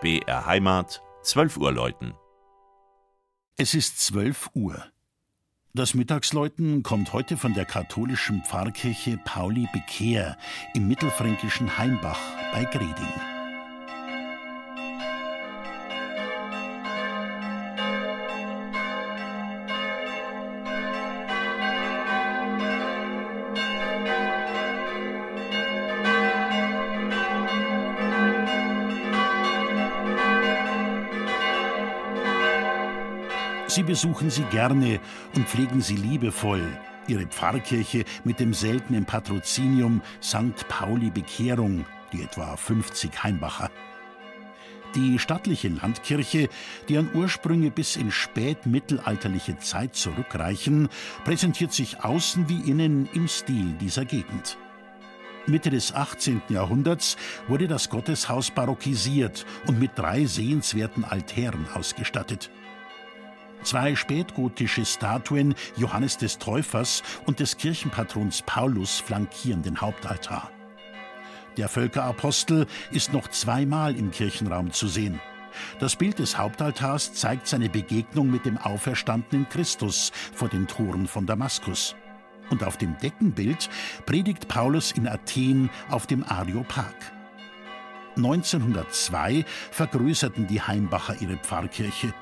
BR Heimat, 12 Uhr läuten. Es ist 12 Uhr. Das Mittagsläuten kommt heute von der katholischen Pfarrkirche Pauli Bekehr im mittelfränkischen Heimbach bei Greding. Sie besuchen sie gerne und pflegen sie liebevoll, ihre Pfarrkirche mit dem seltenen Patrozinium St. Pauli Bekehrung, die etwa 50 Heimbacher. Die stattliche Landkirche, deren Ursprünge bis in spätmittelalterliche Zeit zurückreichen, präsentiert sich außen wie innen im Stil dieser Gegend. Mitte des 18. Jahrhunderts wurde das Gotteshaus barockisiert und mit drei sehenswerten Altären ausgestattet. Zwei spätgotische Statuen Johannes des Täufers und des Kirchenpatrons Paulus flankieren den Hauptaltar. Der Völkerapostel ist noch zweimal im Kirchenraum zu sehen. Das Bild des Hauptaltars zeigt seine Begegnung mit dem auferstandenen Christus vor den Toren von Damaskus. Und auf dem Deckenbild predigt Paulus in Athen auf dem Areopag. 1902 vergrößerten die Heimbacher ihre Pfarrkirche.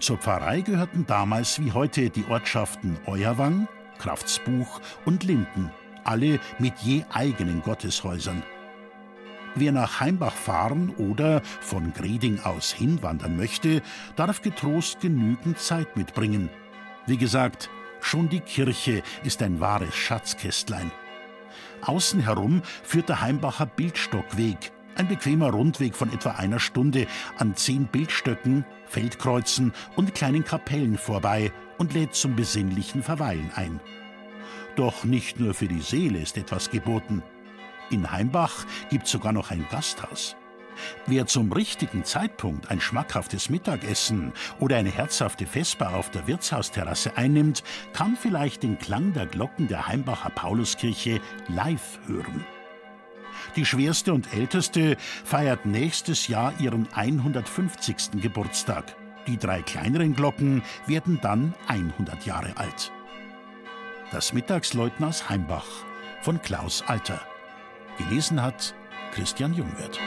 Zur Pfarrei gehörten damals wie heute die Ortschaften Euerwang, Kraftsbuch und Linden, alle mit je eigenen Gotteshäusern. Wer nach Heimbach fahren oder von Greding aus hinwandern möchte, darf getrost genügend Zeit mitbringen. Wie gesagt, schon die Kirche ist ein wahres Schatzkästlein. Außen herum führt der Heimbacher Bildstockweg, ein bequemer Rundweg von etwa einer Stunde an zehn Bildstöcken, Feldkreuzen und kleinen Kapellen vorbei und lädt zum besinnlichen Verweilen ein. Doch nicht nur für die Seele ist etwas geboten. In Heimbach gibt es sogar noch ein Gasthaus. Wer zum richtigen Zeitpunkt ein schmackhaftes Mittagessen oder eine herzhafte Vesper auf der Wirtshausterrasse einnimmt, kann vielleicht den Klang der Glocken der Heimbacher Pauluskirche live hören. Die schwerste und älteste feiert nächstes Jahr ihren 150. Geburtstag. Die drei kleineren Glocken werden dann 100 Jahre alt. Das Mittagsläuten aus Heimbach von Klaus Alter. Gelesen hat Christian Jungwirth.